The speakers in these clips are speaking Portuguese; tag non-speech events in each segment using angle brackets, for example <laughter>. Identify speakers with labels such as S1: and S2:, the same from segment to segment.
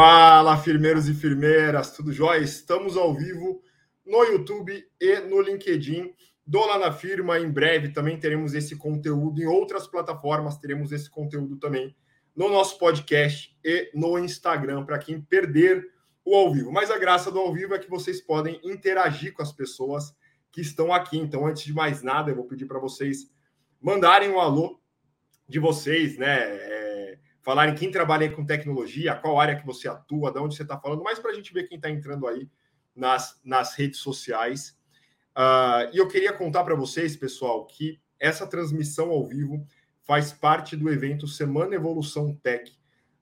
S1: Fala, firmeiros e firmeiras, tudo jóia? Estamos ao vivo no YouTube e no LinkedIn do Lá na Firma. Em breve também teremos esse conteúdo em outras plataformas, teremos esse conteúdo também no nosso podcast e no Instagram, para quem perder o ao vivo. Mas a graça do ao vivo é que vocês podem interagir com as pessoas que estão aqui. Então, antes de mais nada, eu vou pedir para vocês mandarem um alô de vocês, né? É, falarem quem trabalha com tecnologia, qual área que você atua, de onde você está falando, mais para a gente ver quem está entrando aí nas, nas redes sociais. Uh, e eu queria contar para vocês, pessoal, que essa transmissão ao vivo faz parte do evento Semana Evolução Tech.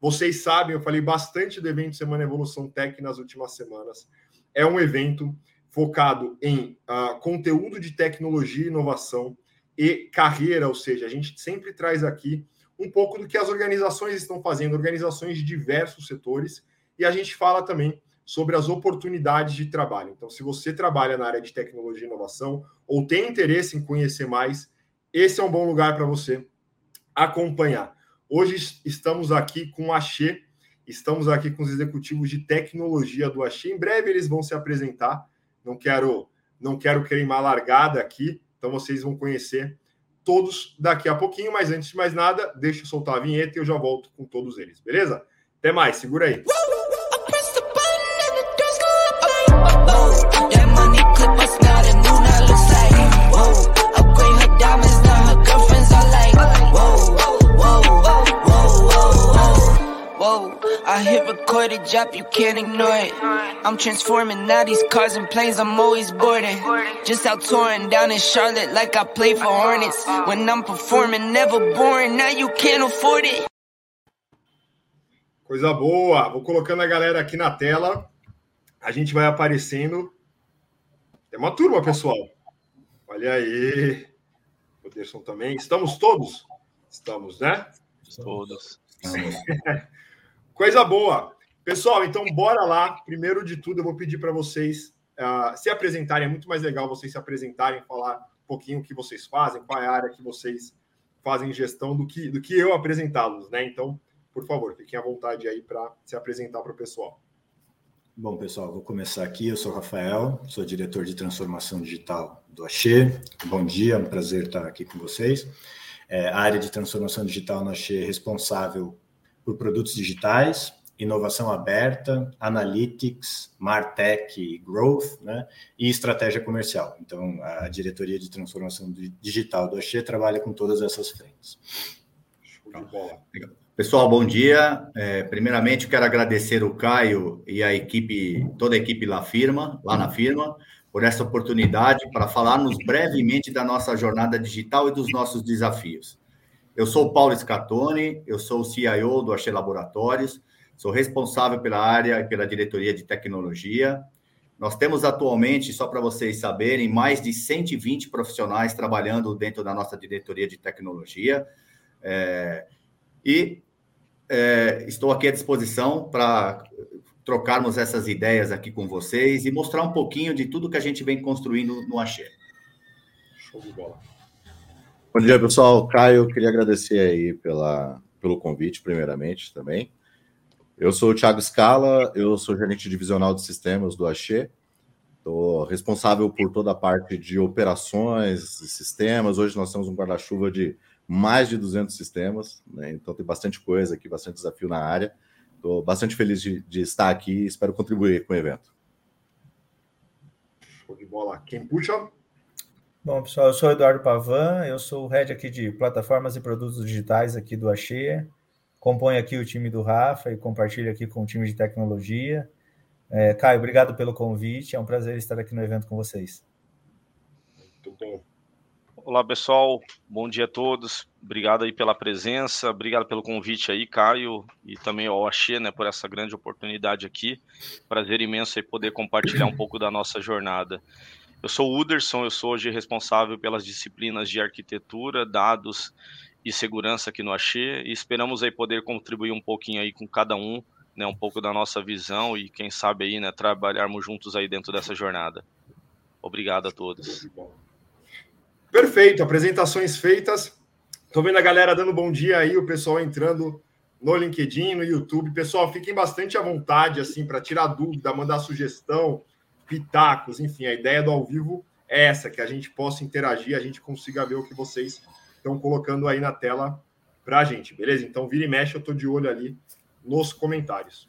S1: Vocês sabem, eu falei bastante do evento Semana Evolução Tech nas últimas semanas. É um evento focado em uh, conteúdo de tecnologia e inovação e carreira, ou seja, a gente sempre traz aqui um pouco do que as organizações estão fazendo, organizações de diversos setores, e a gente fala também sobre as oportunidades de trabalho. Então, se você trabalha na área de tecnologia e inovação ou tem interesse em conhecer mais, esse é um bom lugar para você acompanhar. Hoje estamos aqui com a Axê, estamos aqui com os executivos de tecnologia do Axê. Em breve eles vão se apresentar. Não quero não quero queimar largada aqui, então vocês vão conhecer todos daqui a pouquinho, mas antes de mais nada, deixa eu soltar a vinheta e eu já volto com todos eles, beleza? Até mais, segura aí. A drop, you can't ignore it. I'm transforming now these cars and planes, I'm always boarding. Just out touring down in Charlotte like I play for Hornets. When I'm performing, never boring, now you can't afford it. Coisa boa, vou colocando a galera aqui na tela. A gente vai aparecendo. Tem uma turma, pessoal. Olha aí. O Derson também. Estamos todos? Estamos, né?
S2: Todos. <laughs>
S1: Coisa boa. Pessoal, então bora lá. Primeiro de tudo, eu vou pedir para vocês uh, se apresentarem. É muito mais legal vocês se apresentarem, falar um pouquinho o que vocês fazem, qual é a área que vocês fazem gestão do que, do que eu apresentá-los, né? Então, por favor, fiquem à vontade aí para se apresentar para o pessoal.
S3: Bom, pessoal, vou começar aqui. Eu sou Rafael, sou diretor de transformação digital do Axê. Bom dia, é um prazer estar aqui com vocês. É, a área de transformação digital no Axê é responsável por produtos digitais, inovação aberta, analytics, martech, growth, né, e estratégia comercial. Então, a diretoria de transformação digital do Axê trabalha com todas essas frentes.
S4: Pessoal, bom dia. É, primeiramente, quero agradecer o Caio e a equipe, toda a equipe lá firma, lá na firma, por essa oportunidade para falarmos brevemente da nossa jornada digital e dos nossos desafios. Eu sou o Paulo Scatone, eu sou o CIO do Axê Laboratórios, sou responsável pela área e pela diretoria de tecnologia. Nós temos atualmente, só para vocês saberem, mais de 120 profissionais trabalhando dentro da nossa diretoria de tecnologia. É, e é, estou aqui à disposição para trocarmos essas ideias aqui com vocês e mostrar um pouquinho de tudo que a gente vem construindo no Axê.
S5: Show de bola. Bom dia, pessoal. Caio, queria agradecer aí pela, pelo convite, primeiramente, também. Eu sou o Thiago Scala, eu sou gerente divisional de sistemas do Axê. Estou responsável por toda a parte de operações e sistemas. Hoje nós temos um guarda-chuva de mais de 200 sistemas, né? então tem bastante coisa aqui, bastante desafio na área. Estou bastante feliz de, de estar aqui e espero contribuir com o evento.
S1: Show de bola. Quem puxa?
S6: Bom, pessoal, eu sou o Eduardo Pavan, eu sou o head aqui de plataformas e produtos digitais aqui do Axê. Componho aqui o time do Rafa e compartilho aqui com o time de tecnologia. É, Caio, obrigado pelo convite, é um prazer estar aqui no evento com vocês.
S2: Muito bom. Olá, pessoal, bom dia a todos. Obrigado aí pela presença, obrigado pelo convite aí, Caio, e também ao Axê, né, por essa grande oportunidade aqui. Prazer imenso aí poder compartilhar um <coughs> pouco da nossa jornada. Eu sou o Uderson, eu sou hoje responsável pelas disciplinas de arquitetura, dados e segurança aqui no Axê e esperamos aí poder contribuir um pouquinho aí com cada um, né, um pouco da nossa visão e quem sabe aí, né, trabalharmos juntos aí dentro dessa jornada. Obrigado a todos.
S1: Perfeito, apresentações feitas. Tô vendo a galera dando bom dia aí, o pessoal entrando no LinkedIn, no YouTube. Pessoal, fiquem bastante à vontade assim para tirar dúvida, mandar sugestão, pitacos, enfim, a ideia do ao vivo é essa, que a gente possa interagir, a gente consiga ver o que vocês estão colocando aí na tela para a gente, beleza? Então, vira e mexe, eu estou de olho ali nos comentários.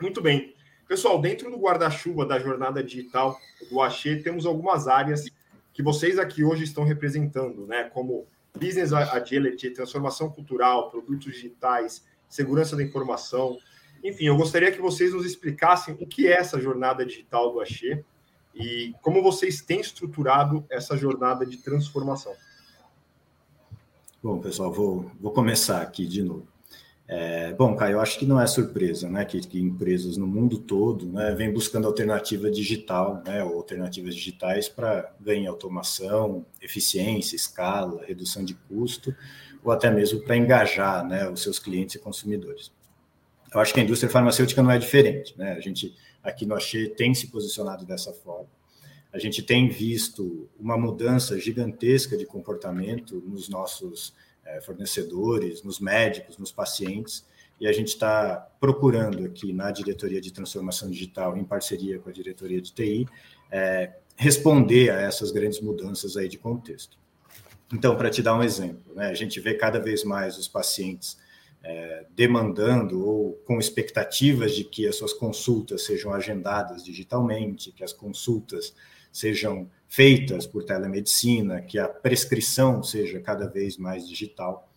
S1: Muito bem. Pessoal, dentro do guarda-chuva da jornada digital do Axê, temos algumas áreas que vocês aqui hoje estão representando, né? Como business agility, transformação cultural, produtos digitais, segurança da informação. Enfim, eu gostaria que vocês nos explicassem o que é essa jornada digital do Axê e como vocês têm estruturado essa jornada de transformação.
S3: Bom, pessoal, vou, vou começar aqui de novo. É, bom, Caio, eu acho que não é surpresa, né, que, que empresas no mundo todo, né, vêm buscando alternativa digital, né, ou alternativas digitais para ganhar automação, eficiência, escala, redução de custo, ou até mesmo para engajar, né, os seus clientes e consumidores. Eu acho que a indústria farmacêutica não é diferente, né, a gente aqui no Axê tem se posicionado dessa forma. A gente tem visto uma mudança gigantesca de comportamento nos nossos é, fornecedores, nos médicos, nos pacientes, e a gente está procurando aqui na diretoria de transformação digital, em parceria com a diretoria de TI, é, responder a essas grandes mudanças aí de contexto. Então, para te dar um exemplo, né, a gente vê cada vez mais os pacientes é, demandando ou com expectativas de que as suas consultas sejam agendadas digitalmente, que as consultas sejam feitas por telemedicina, que a prescrição seja cada vez mais digital.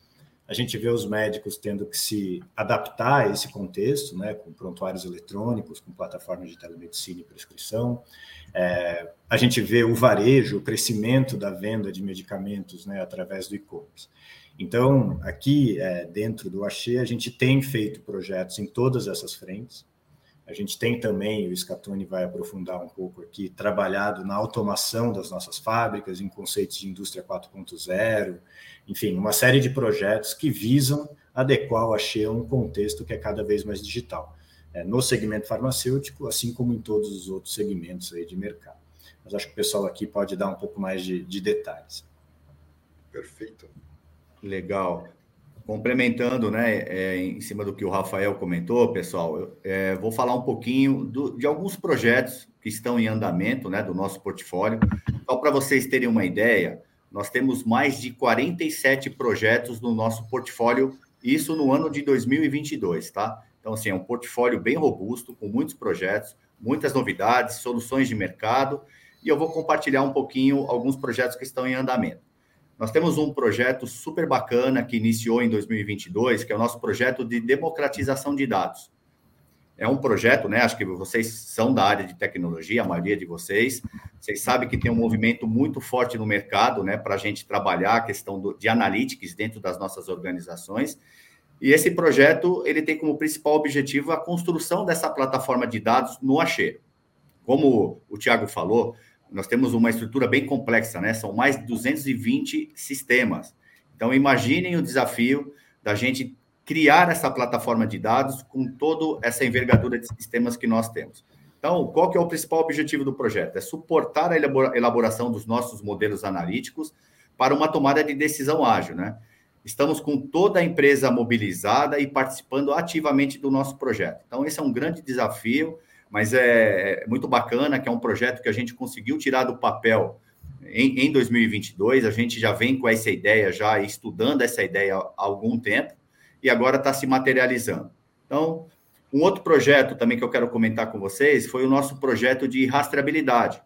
S3: A gente vê os médicos tendo que se adaptar a esse contexto, né, com prontuários eletrônicos, com plataformas de telemedicina e prescrição. É, a gente vê o varejo, o crescimento da venda de medicamentos né, através do e-commerce. Então, aqui é, dentro do Axê, a gente tem feito projetos em todas essas frentes. A gente tem também, o Scatone vai aprofundar um pouco aqui, trabalhado na automação das nossas fábricas, em conceitos de indústria 4.0, enfim, uma série de projetos que visam adequar o Axê a um contexto que é cada vez mais digital, é, no segmento farmacêutico, assim como em todos os outros segmentos aí de mercado. Mas acho que o pessoal aqui pode dar um pouco mais de, de detalhes.
S4: Perfeito. Legal. Complementando, né, é, em cima do que o Rafael comentou, pessoal, eu é, vou falar um pouquinho do, de alguns projetos que estão em andamento, né, do nosso portfólio. Só para vocês terem uma ideia, nós temos mais de 47 projetos no nosso portfólio, isso no ano de 2022, tá? Então, assim, é um portfólio bem robusto, com muitos projetos, muitas novidades, soluções de mercado, e eu vou compartilhar um pouquinho alguns projetos que estão em andamento. Nós temos um projeto super bacana que iniciou em 2022, que é o nosso projeto de democratização de dados. É um projeto, né? Acho que vocês são da área de tecnologia, a maioria de vocês. Vocês sabem que tem um movimento muito forte no mercado, né? Para a gente trabalhar a questão do, de analytics dentro das nossas organizações. E esse projeto ele tem como principal objetivo a construção dessa plataforma de dados no Axê. Como o Tiago falou, nós temos uma estrutura bem complexa, né? São mais de 220 sistemas. Então, imaginem o desafio da gente criar essa plataforma de dados com toda essa envergadura de sistemas que nós temos. Então, qual que é o principal objetivo do projeto? É suportar a elaboração dos nossos modelos analíticos para uma tomada de decisão ágil, né? Estamos com toda a empresa mobilizada e participando ativamente do nosso projeto. Então, esse é um grande desafio mas é, é, muito bacana que é um projeto que a gente conseguiu tirar do papel em, em 2022. A gente já vem com essa ideia, já estudando essa ideia há algum tempo, e agora está se materializando. Então, um outro projeto também que eu quero comentar com vocês foi o nosso projeto de rastreabilidade.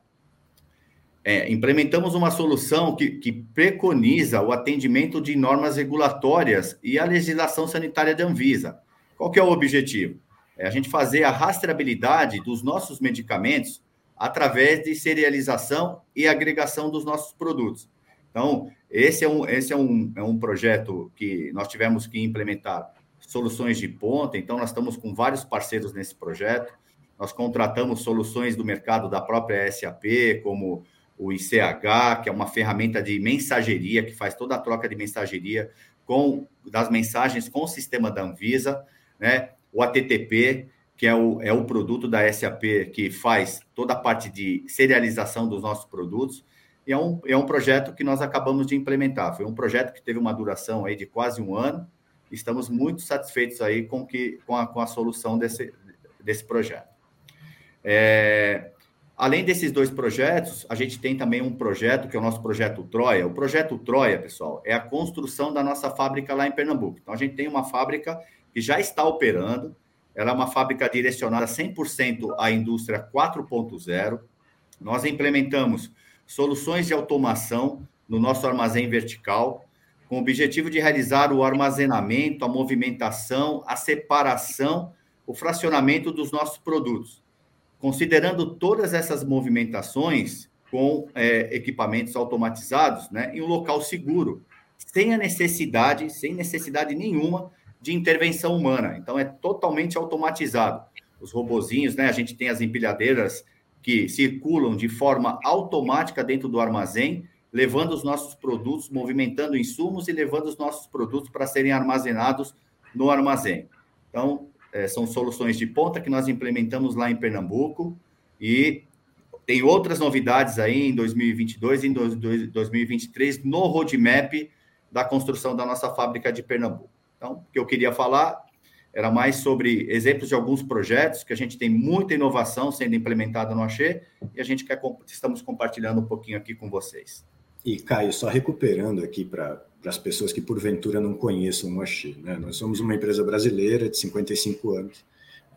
S4: É, implementamos uma solução que, que, preconiza o atendimento de normas regulatórias e a legislação sanitária da Anvisa. Qual que é o objetivo? É a gente fazer a rastreabilidade dos nossos medicamentos através de serialização e agregação dos nossos produtos. Então, esse é um, esse é um, é um projeto que nós tivemos que implementar soluções de ponta, então nós estamos com vários parceiros nesse projeto. Nós contratamos soluções do mercado da própria SAP, como o ICH, que é uma ferramenta de mensageria que faz toda a troca de mensageria com das mensagens com o sistema da Anvisa, né? O ATTP, que é o, é o produto da SAP que faz toda a parte de serialização dos nossos produtos. E é um, é um projeto que nós acabamos de implementar. Foi um projeto que teve uma duração aí de quase um ano, estamos muito satisfeitos aí com, que, com, a, com a solução desse, desse projeto. É, além desses dois projetos, a gente tem também um projeto que é o nosso projeto Troia. O projeto Troia, pessoal, é a construção da nossa fábrica lá em Pernambuco. Então, a gente tem uma fábrica que já está operando, ela é uma fábrica direcionada 100% à indústria 4.0. Nós implementamos soluções de automação no nosso armazém vertical, com o objetivo de realizar o armazenamento, a movimentação, a separação, o fracionamento dos nossos produtos. Considerando todas essas movimentações com é, equipamentos automatizados, né, em um local seguro, sem a necessidade, sem necessidade nenhuma de intervenção humana. Então é totalmente automatizado. Os robozinhos, né? A gente tem as empilhadeiras que circulam de forma automática dentro do armazém, levando os nossos produtos, movimentando insumos e levando os nossos produtos para serem armazenados no armazém. Então, é, são soluções de ponta que nós implementamos lá em Pernambuco e tem outras novidades aí em 2022 e em 2023 no roadmap da construção da nossa fábrica de Pernambuco. Então, o que eu queria falar era mais sobre exemplos de alguns projetos que a gente tem muita inovação sendo implementada no Axê e a gente quer estamos compartilhando um pouquinho aqui com vocês.
S3: E, Caio, só recuperando aqui para as pessoas que porventura não conheçam o Axê, né? nós somos uma empresa brasileira de 55 anos,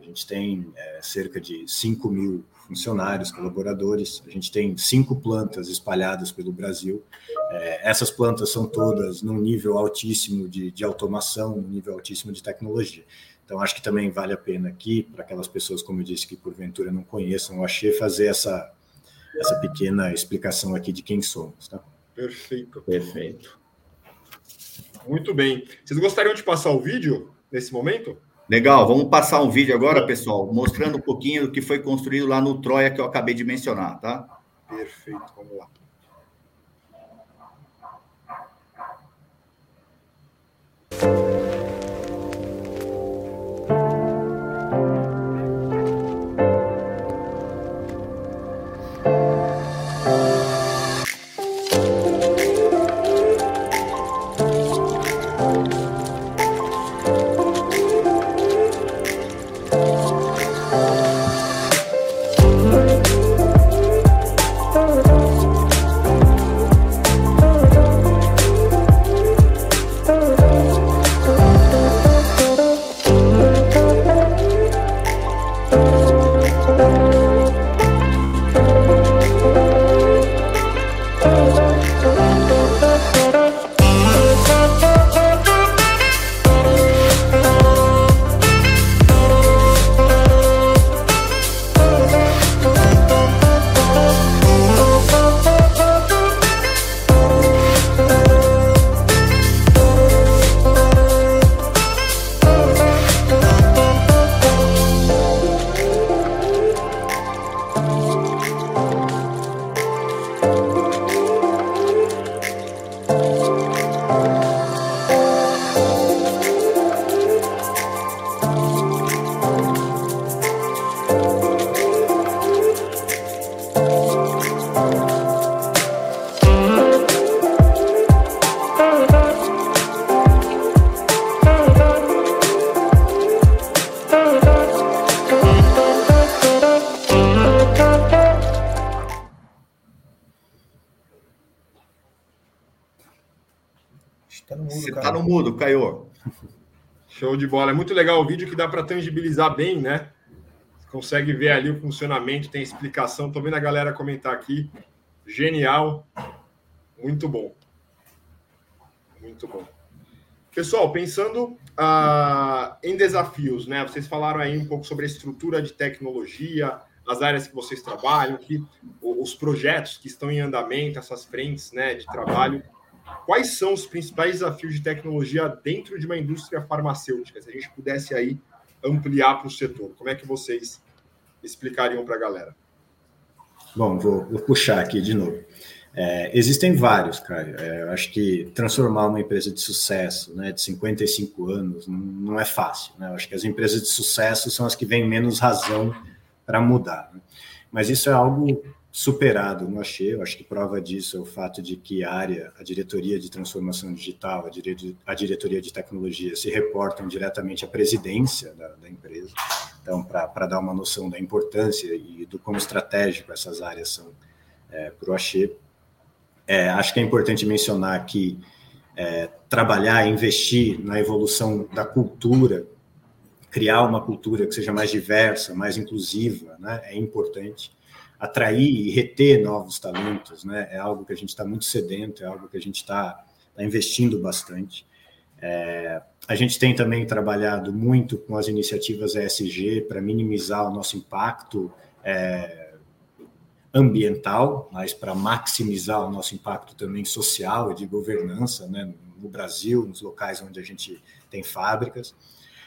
S3: a gente tem é, cerca de 5 mil funcionários, colaboradores. A gente tem cinco plantas espalhadas pelo Brasil. É, essas plantas são todas num nível altíssimo de, de automação, num nível altíssimo de tecnologia. Então, acho que também vale a pena aqui, para aquelas pessoas, como eu disse, que porventura não conheçam o Axê, fazer essa, essa pequena explicação aqui de quem somos. Tá?
S1: Perfeito. Perfeito. Muito bem. Vocês gostariam de passar o vídeo nesse momento?
S4: Legal, vamos passar um vídeo agora, pessoal, mostrando um pouquinho do que foi construído lá no Troia que eu acabei de mencionar, tá?
S1: Perfeito, vamos lá.
S4: Mudo, Caio.
S1: Show de bola. É muito legal o vídeo que dá para tangibilizar bem, né? Você consegue ver ali o funcionamento, tem explicação. Tô vendo a galera comentar aqui. Genial. Muito bom. Muito bom. Pessoal, pensando uh, em desafios, né? Vocês falaram aí um pouco sobre a estrutura de tecnologia, as áreas que vocês trabalham, que os projetos que estão em andamento, essas frentes, né, de trabalho. Quais são os principais desafios de tecnologia dentro de uma indústria farmacêutica? Se a gente pudesse aí ampliar para o setor, como é que vocês explicariam para a galera?
S3: Bom, vou, vou, puxar aqui de novo. É, existem vários, cara. É, acho que transformar uma empresa de sucesso, né, de 55 anos, não, não é fácil. Né? Acho que as empresas de sucesso são as que têm menos razão para mudar. Né? Mas isso é algo superado no Axê. Eu acho que prova disso é o fato de que a área, a diretoria de transformação digital, a, dire, a diretoria de tecnologia se reportam diretamente à presidência da, da empresa. Então, para dar uma noção da importância e do como estratégico essas áreas são é, para o Axê, é, acho que é importante mencionar que é, trabalhar, investir na evolução da cultura, criar uma cultura que seja mais diversa, mais inclusiva, né, é importante atrair e reter novos talentos, né? É algo que a gente está muito sedento, é algo que a gente está tá investindo bastante. É, a gente tem também trabalhado muito com as iniciativas ESG para minimizar o nosso impacto é, ambiental, mas para maximizar o nosso impacto também social e de governança, né? No Brasil, nos locais onde a gente tem fábricas.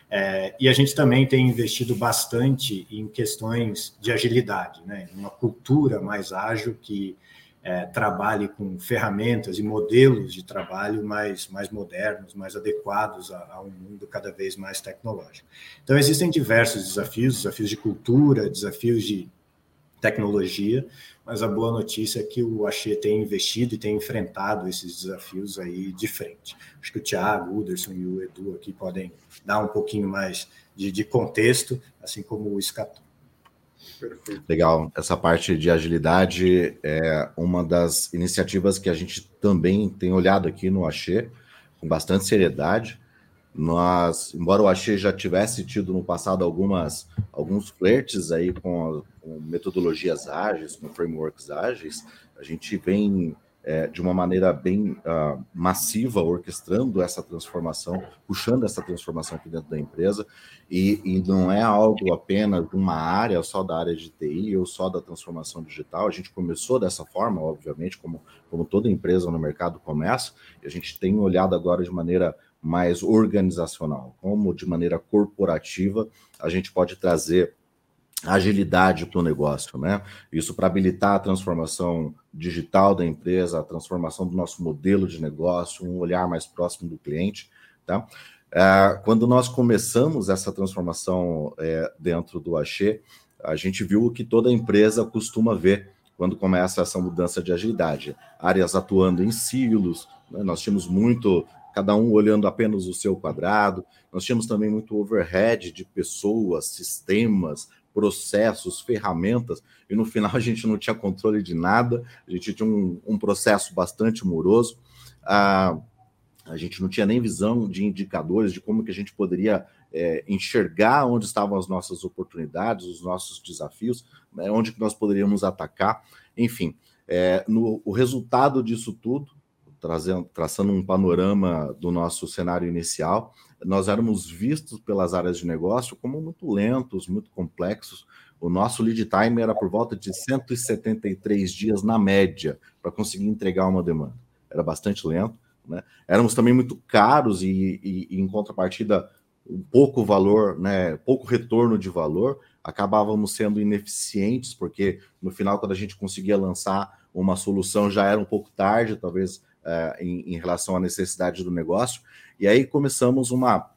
S3: É, e a gente também tem investido bastante em questões de agilidade, né? uma cultura mais ágil que é, trabalhe com ferramentas e modelos de trabalho mais, mais modernos, mais adequados a, a, um mundo cada vez mais tecnológico. Então, existem diversos desafios, desafios de cultura, desafios de tecnologia, mas a boa notícia é que o Axê tem investido e tem enfrentado esses desafios aí de frente. Acho que o Thiago, o Uderson e o Edu aqui podem dar um pouquinho mais de, de contexto, assim como o Escatom.
S5: Legal. Essa parte de agilidade é uma das iniciativas que a gente também tem olhado aqui no Axê com bastante seriedade. Nós, embora o Axê já tivesse tido no passado algumas alguns flertes aí com, com metodologias ágeis, com frameworks ágeis, a gente vem é, de uma maneira bem uh, massiva orquestrando essa transformação, puxando essa transformação aqui dentro da empresa, e, e, não é algo apenas de uma área, só da área de TI ou só da transformação digital. A gente começou dessa forma, obviamente, como, como toda empresa no mercado começa, e a gente tem olhado agora de maneira mais organizacional, como de maneira corporativa a gente pode trazer agilidade para o negócio, né? Isso para habilitar a transformação digital da empresa, a transformação do nosso modelo de negócio, um olhar mais próximo do cliente, tá? É, quando nós começamos essa transformação é, dentro do Axê, a gente viu o que toda empresa costuma ver quando começa essa mudança de agilidade. Áreas atuando em silos, né? nós tínhamos muito cada um olhando apenas o seu quadrado. Nós tínhamos também muito overhead de pessoas, sistemas, processos, ferramentas, e no final a gente não tinha controle de nada, a gente tinha um, um processo bastante moroso. Ah, a gente não tinha nem visão de indicadores de como que a gente poderia é, enxergar onde estavam as nossas oportunidades, os nossos desafios, né, onde que nós poderíamos atacar, enfim. É, no, o resultado disso tudo trazendo, traçando um panorama do nosso cenário inicial, nós éramos vistos pelas áreas de negócio como muito lentos, muito complexos. O nosso lead time era por volta de 173 dias na média para conseguir entregar uma demanda. Era bastante lento. Né? Éramos também muito caros e, e, e, em contrapartida, um pouco valor, né, pouco retorno de valor, acabávamos sendo ineficientes, porque no final, quando a gente conseguia lançar uma solução, já era um pouco tarde, talvez uh, em, em, relação à necessidade do negócio. E aí começamos uma,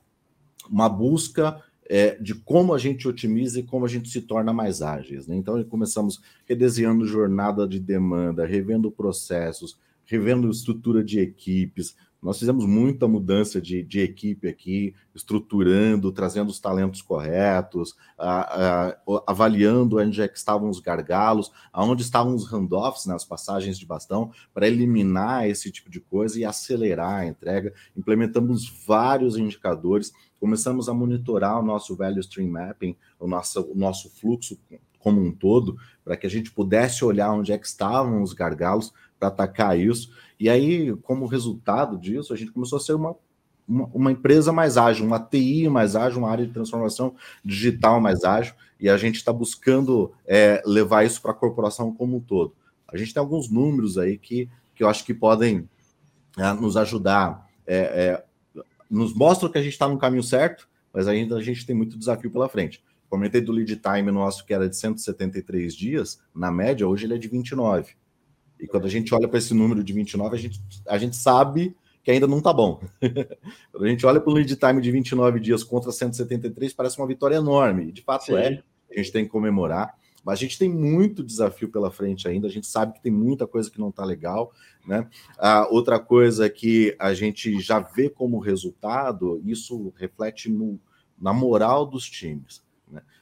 S5: uma busca é, de como a gente otimiza e como a gente se torna mais ágeis. Né? Então, começamos redesenhando jornada de demanda, revendo processos, revendo estrutura de equipes, nós fizemos muita mudança de, de equipe aqui, estruturando, trazendo os talentos corretos, a, a, avaliando onde é que estavam os gargalos, aonde estavam os handoffs nas né, passagens de bastão, para eliminar esse tipo de coisa e acelerar a entrega. Implementamos vários indicadores, começamos a monitorar o nosso value stream mapping, o nosso, o nosso fluxo como um todo, para que a gente pudesse olhar onde é que estavam os gargalos para atacar isso. E aí, como resultado disso, a gente começou a ser uma, uma, uma, empresa mais ágil, uma TI mais ágil, uma área de transformação digital mais ágil, e a gente está buscando é, levar isso para a corporação como um todo. A gente tem alguns números aí que, que eu acho que podem é, nos ajudar, é, é nos mostram que a gente está no caminho certo, mas ainda a gente tem muito desafio pela frente. Comentei do lead time nosso que era de 173 dias, na média, hoje ele é de 29. E quando a gente olha para esse número de 29, a gente, a gente sabe que ainda não está bom. <laughs> quando a gente olha para o lead time de 29 dias contra 173, parece uma vitória enorme. De fato Sim. é, a gente tem que comemorar. Mas a gente tem muito desafio pela frente ainda, a gente sabe que tem muita coisa que não está legal, né? A outra coisa que a gente já vê como resultado, isso reflete no, na moral dos times.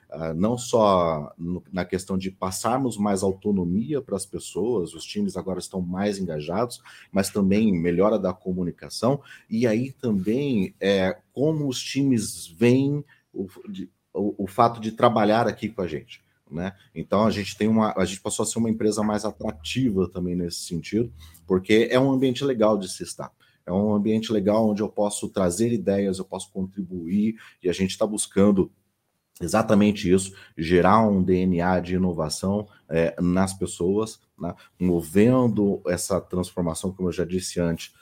S5: Uh, não só no, na questão de passarmos mais autonomia para as pessoas, os times agora estão mais engajados, mas também melhora da comunicação, e aí também é, como os times veem o, de, o, o fato de trabalhar aqui com a gente. Né? Então a gente tem uma, a gente passou a ser uma empresa mais atrativa também nesse sentido, porque é um ambiente legal de se estar. É um ambiente legal onde eu posso trazer ideias, eu posso contribuir, e a gente está buscando exatamente isso, gerar um DNA de inovação é, nas pessoas, né? movendo essa transformação, como eu já disse antes,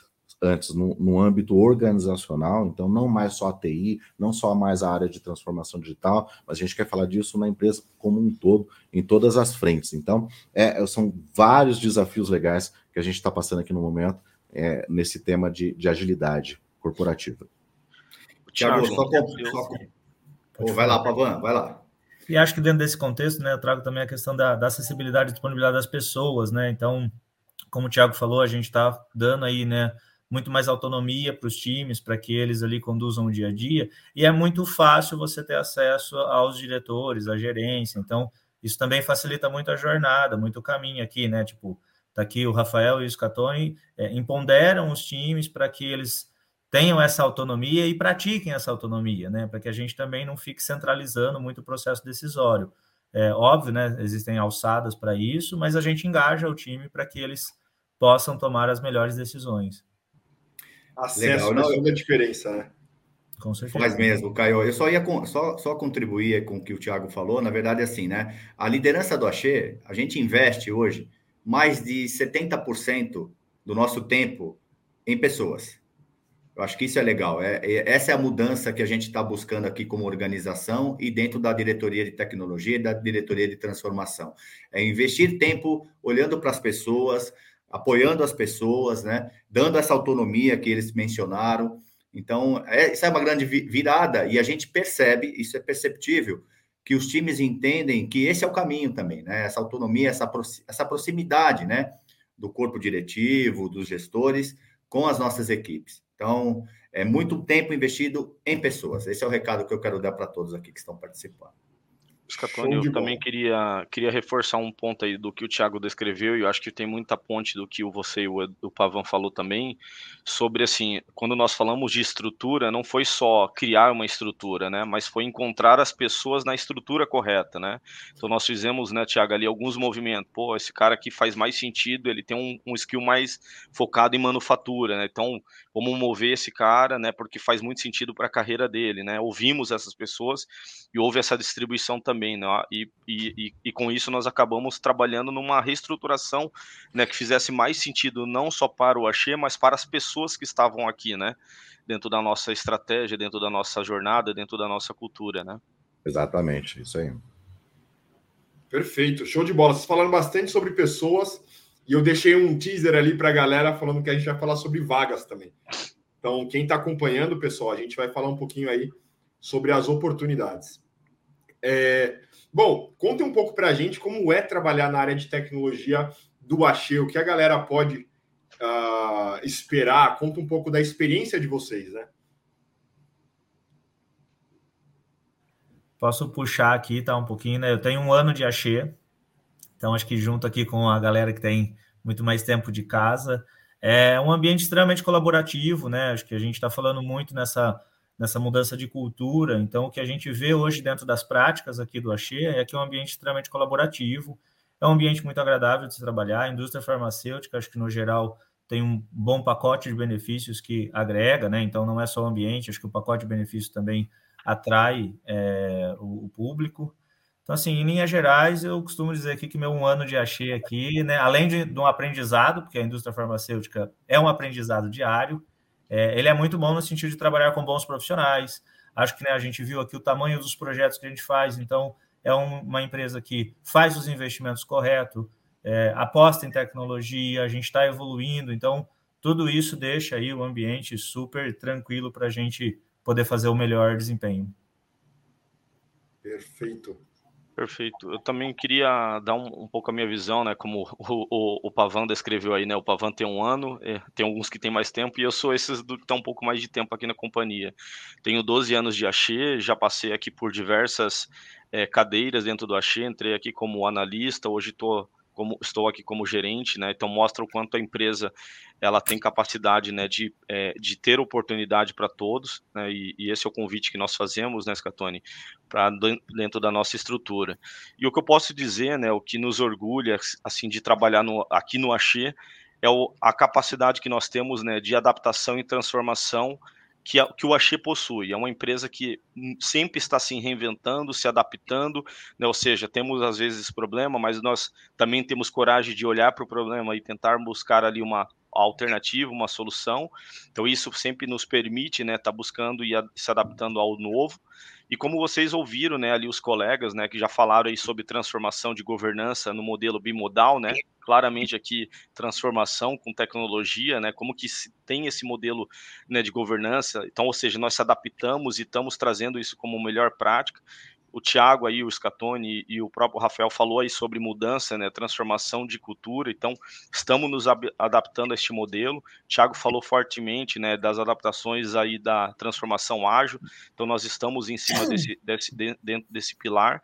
S5: antes no, no, âmbito organizacional, então não mais só a TI, não só mais a área de transformação digital, mas a gente quer falar disso na empresa como um todo, em todas as frentes. Então, é, são vários desafios legais que a gente está passando aqui no momento é, nesse tema de, de agilidade corporativa.
S4: Tiago, só, só, só, vai lá, Pavan, vai lá.
S6: E acho que dentro desse contexto, né, eu trago também a questão da, da acessibilidade e disponibilidade das pessoas, né? Então, como o Tiago falou, a gente está dando aí, né, muito mais autonomia para os times, para que eles ali conduzam o dia a dia, e é muito fácil você ter acesso aos diretores, à gerência, então isso também facilita muito a jornada, muito o caminho aqui, né? Tipo, tá aqui o Rafael e o Scatoni é, empoderam os times para que eles tenham essa autonomia e pratiquem essa autonomia, né? Para que a gente também não fique centralizando muito o processo decisório. É óbvio, né? Existem alçadas para isso, mas a gente engaja o time para que eles possam tomar as melhores decisões.
S1: Acesso Legal. Não, é a diferença, né?
S4: Com certeza. Faz mesmo, Caio. Eu só ia só, só contribuir com o que o Thiago falou. Na verdade, é assim, né? A liderança do Axê, a gente investe hoje mais de 70% do nosso tempo em pessoas. Eu acho que isso é legal. É, é essa é a mudança que a gente está buscando aqui como organização e dentro da diretoria de tecnologia e da diretoria de transformação. É investir tempo olhando para as pessoas, apoiando as pessoas, né? Dando essa autonomia que eles mencionaram. Então, é, isso é uma grande virada e a gente percebe, isso é perceptível, que os times entendem que esse é o caminho também, né? Essa autonomia, essa, essa proximidade, né? Do corpo diretivo, dos gestores com as nossas equipes. Então, é muito tempo investido em pessoas. Esse é o recado que eu quero dar para todos aqui que estão participando.
S2: Scatone, eu também queria, queria reforçar um ponto aí do que o Thiago descreveu, e eu acho que tem muita ponte do que você e o, o Pavão falou também, sobre assim, quando nós falamos de estrutura, não foi só criar uma estrutura, né, mas foi encontrar as pessoas na estrutura correta, né, então nós fizemos, né, Thiago, ali alguns movimentos, pô, esse cara aqui faz mais sentido, ele tem um, um skill mais focado em manufatura, né, então vamos mover esse cara, né, porque faz muito sentido para a carreira dele, né, ouvimos essas pessoas e houve essa distribuição também também, né? E, e, e, com isso nós acabamos trabalhando numa reestruturação, né, que fizesse mais sentido não só para o Axê, mas para as pessoas que estavam aqui, né? Dentro da nossa estratégia, dentro da nossa jornada, dentro da nossa cultura, né?
S5: Exatamente, isso aí.
S1: Perfeito, show de bola. Vocês falaram bastante sobre pessoas e eu deixei um teaser ali para a galera falando que a gente vai falar sobre vagas também. Então, quem está acompanhando, pessoal, a gente vai falar um pouquinho aí sobre as oportunidades. É, bom, conte um pouco para a gente como é trabalhar na área de tecnologia do Axê, o que a galera pode uh, esperar. Conta um pouco da experiência de vocês, né?
S6: Posso puxar aqui, tá? Um pouquinho, né? Eu tenho um ano de Axê, então acho que junto aqui com a galera que tem muito mais tempo de casa, é um ambiente extremamente colaborativo, né? Acho que a gente está falando muito nessa nessa mudança de cultura. Então, o que a gente vê hoje dentro das práticas aqui do Axê é que é um ambiente extremamente colaborativo, é um ambiente muito agradável de se trabalhar. A indústria farmacêutica, acho que no geral tem um bom pacote de benefícios que agrega, né? Então, não é só o ambiente, acho que o pacote de benefícios também atrai é, o, o, público. Então, assim, em linhas gerais, eu costumo dizer aqui que meu um ano de Axê aqui, né, além de, de um aprendizado, porque a indústria farmacêutica é um aprendizado diário, é, ele é muito bom no sentido de trabalhar com bons profissionais. Acho que né, a gente viu aqui o tamanho dos projetos que a gente faz, então é um, uma empresa que faz os investimentos corretos, é, aposta em tecnologia, a gente está evoluindo, então tudo isso deixa aí o ambiente super tranquilo para a gente poder fazer o melhor desempenho.
S1: Perfeito.
S2: Perfeito. Eu também queria dar um, um pouco a minha visão, né? Como o, o, o, Pavan descreveu aí, né? O Pavan tem um ano, é, tem alguns que têm mais tempo, e eu sou esses do que estão tá um pouco mais de tempo aqui na companhia. Tenho 12 anos de Axê, já passei aqui por diversas é, cadeiras dentro do Axê, entrei aqui como analista, hoje estou como estou aqui como gerente, né? Então mostra o quanto a empresa ela tem capacidade, né, de, é, de ter oportunidade para todos, né? E, e, esse é o convite que nós fazemos, né, Scatoni, para dentro da nossa estrutura. E o que eu posso dizer, né, o que nos orgulha assim de trabalhar no, aqui no Axê é o, a capacidade que nós temos, né, de adaptação e transformação que, a, que o Axê possui. É uma empresa que sempre está se reinventando, se adaptando, né? ou seja, temos às vezes problema, mas nós também temos coragem de olhar para o problema e tentar buscar ali uma alternativa, uma solução. Então isso sempre nos permite, né, estar tá buscando e se adaptando ao novo. E como vocês ouviram, né, ali os colegas, né, que já falaram aí sobre transformação de governança no modelo bimodal, né, claramente aqui transformação com tecnologia, né? Como que tem esse modelo né, de governança. Então, ou seja, nós se adaptamos e estamos trazendo isso como melhor prática o Tiago aí, o Scatone e o próprio Rafael falou aí sobre mudança, né, transformação de cultura, então estamos nos adaptando a este modelo. O Tiago falou fortemente, né, das adaptações aí da transformação ágil, então nós estamos em cima desse, desse dentro desse pilar.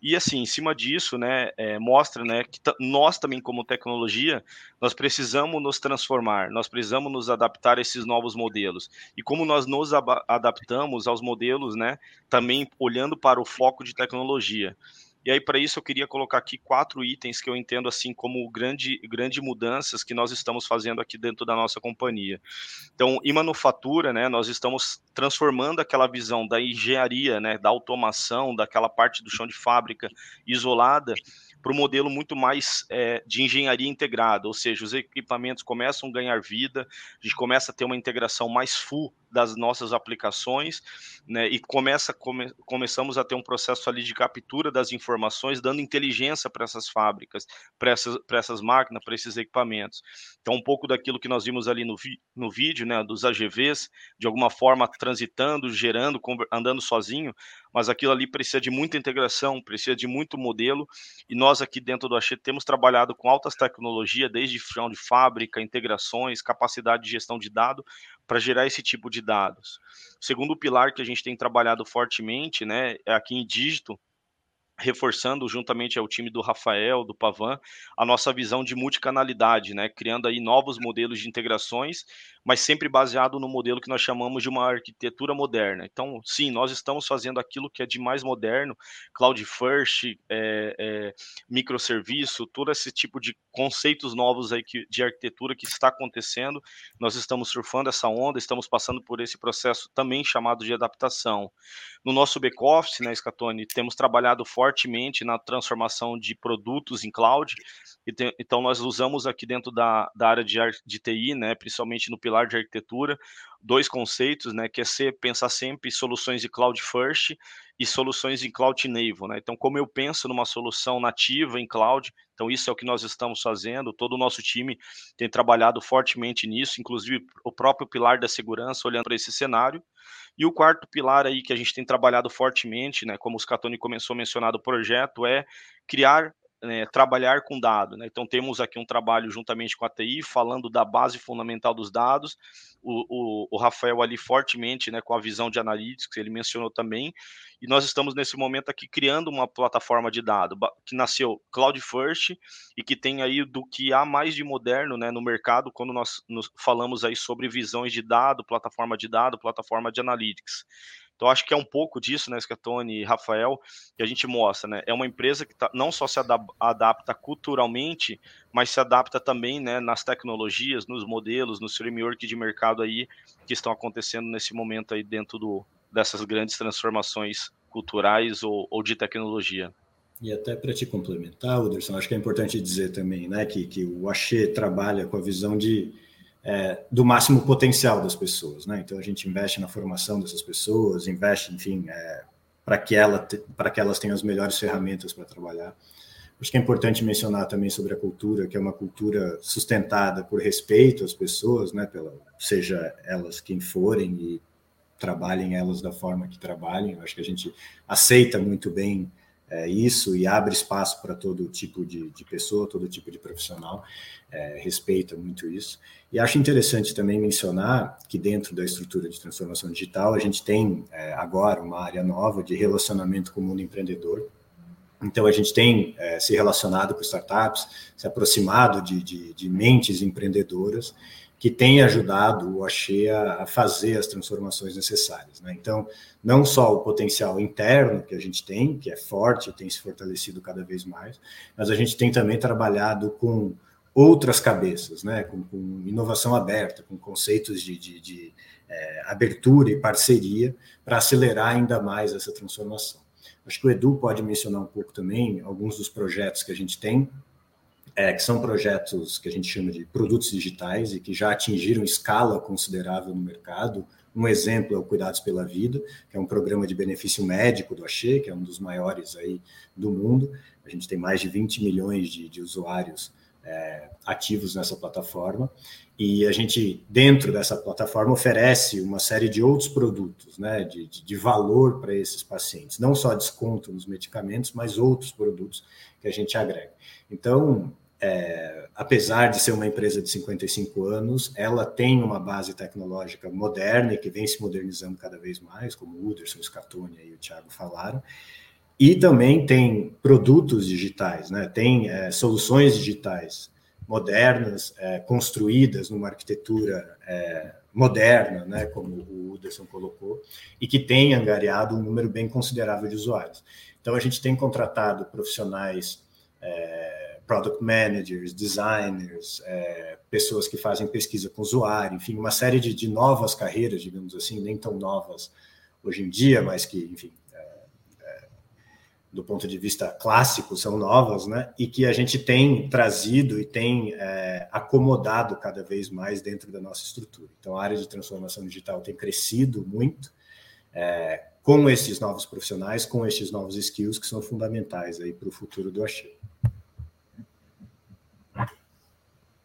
S2: E assim, em cima disso, né, é, mostra, né, que nós também como tecnologia, nós precisamos nos transformar, nós precisamos nos adaptar a esses novos modelos. E como nós nos adaptamos aos modelos, né, também olhando para o foco foco de tecnologia. E aí, para isso, eu queria colocar aqui quatro itens que eu entendo assim como grande, grande mudanças que nós estamos fazendo aqui dentro da nossa companhia. Então, em manufatura, né, nós estamos transformando aquela visão da engenharia, né, da automação, daquela parte do chão de fábrica isolada, para um modelo muito mais é, de engenharia integrada, ou seja, os equipamentos começam a ganhar vida, a gente começa a ter uma integração mais full das nossas aplicações, né, e começa, come, começamos a ter um processo ali de captura das informações, dando inteligência para essas fábricas, para essas, essas máquinas, para esses equipamentos. Então, um pouco daquilo que nós vimos ali no, vi, no vídeo, né, dos AGVs, de alguma forma transitando, gerando, andando sozinho, mas aquilo ali precisa de muita integração, precisa de muito modelo, e nós aqui dentro do Axê temos trabalhado com altas tecnologias, desde chão de fábrica, integrações, capacidade de gestão de dado, para gerar esse tipo de dados. O segundo pilar que a gente tem trabalhado fortemente, né, é aqui em dígito, reforçando juntamente ao time do Rafael, do Pavan, a nossa visão de multicanalidade, né, criando aí novos modelos de integrações mas sempre baseado no modelo que nós chamamos de uma arquitetura moderna. Então, sim, nós estamos fazendo aquilo que é de mais moderno, cloud first, é, é, microserviço, todo esse tipo de conceitos novos aí que, de arquitetura que está acontecendo. Nós estamos surfando essa onda, estamos passando por esse processo também chamado de adaptação. No nosso back-office, né, Scatone, temos trabalhado fortemente na transformação de produtos em cloud, então nós usamos aqui dentro da, da área de, de TI, né, principalmente no pilar de arquitetura, dois conceitos, né, que é ser, pensar sempre soluções de cloud first e soluções em cloud native, né? Então, como eu penso numa solução nativa em cloud, então isso é o que nós estamos fazendo, todo o nosso time tem trabalhado fortemente nisso, inclusive o próprio pilar da segurança olhando para esse cenário. E o quarto pilar aí que a gente tem trabalhado fortemente, né, como o Scatoni começou a mencionar do projeto, é criar né, trabalhar com dado. Né? Então, temos aqui um trabalho juntamente com a TI, falando da base fundamental dos dados. O, o, o Rafael ali fortemente né, com a visão de analytics, ele mencionou também. E nós estamos nesse momento aqui criando uma plataforma de dado que nasceu Cloud First e que tem aí do que há mais de moderno né, no mercado quando nós falamos aí sobre visões de dado, plataforma de dado, plataforma de analytics. Então, acho que é um pouco disso, né, Scatone e Rafael, que a gente mostra, né? É uma empresa que tá, não só se adapta culturalmente, mas se adapta também, né, nas tecnologias, nos modelos, nos framework de mercado aí que estão acontecendo nesse momento aí dentro do, dessas grandes transformações culturais ou, ou de tecnologia.
S3: E até para te complementar, Anderson, acho que é importante dizer também, né, que, que o Axê trabalha com a visão de é, do máximo potencial das pessoas, né? Então a gente investe na formação dessas pessoas, investe, enfim, é, para que ela para que elas tenham as melhores ferramentas para trabalhar. Acho que é importante mencionar também sobre a cultura, que é uma cultura sustentada por respeito às pessoas, né? Pela, seja elas quem forem e trabalhem elas da forma que trabalhem. Acho que a gente aceita muito bem é, isso e abre espaço para todo tipo de, de, pessoa, todo tipo de profissional, é, respeita muito isso. E acho interessante também mencionar que dentro da estrutura de transformação digital, a gente tem é, agora uma área nova de relacionamento com o mundo empreendedor, então, a gente tem é, se relacionado com startups, se aproximado de, de, de mentes empreendedoras que têm ajudado o Axê a, fazer as transformações necessárias. Né? Então, não só o potencial interno que a gente tem, que é forte, tem se fortalecido cada vez mais, mas a gente tem também trabalhado com outras cabeças, né? com, com inovação aberta, com conceitos de, de, de é, abertura e parceria para acelerar ainda mais essa transformação. Acho que o Edu pode mencionar um pouco também alguns dos projetos que a gente tem, é, que são projetos que a gente chama de produtos digitais e que já atingiram escala considerável no mercado. Um exemplo é o Cuidados pela Vida, que é um programa de benefício médico do Axê, que é um dos maiores aí do mundo. A gente tem mais de 20 milhões de, de usuários é, ativos nessa plataforma. E a gente, dentro dessa plataforma, oferece uma série de outros produtos, né, de, de valor para esses pacientes. Não só desconto nos medicamentos, mas outros produtos que a gente agrega. Então, é, apesar de ser uma empresa de 55 anos, ela tem uma base tecnológica moderna e que vem se modernizando cada vez mais, como o Uderson, o Scatone e o Thiago falaram, e também tem produtos digitais, né? tem é, soluções digitais modernas, é, construídas numa arquitetura é, moderna, né? como o Uderson colocou, e que tem angariado um número bem considerável de usuários. Então, a gente tem contratado profissionais, é, product managers, designers, é, pessoas que fazem pesquisa com usuário, enfim, uma série de, de novas carreiras, digamos assim, nem tão novas hoje em dia, mas que, enfim, do ponto de vista clássico, são novas, né? E que a gente tem trazido e tem é, acomodado cada vez mais dentro da nossa estrutura. Então, a área de transformação digital tem crescido muito é, com esses novos profissionais, com esses novos skills que são fundamentais aí para o futuro do Axê.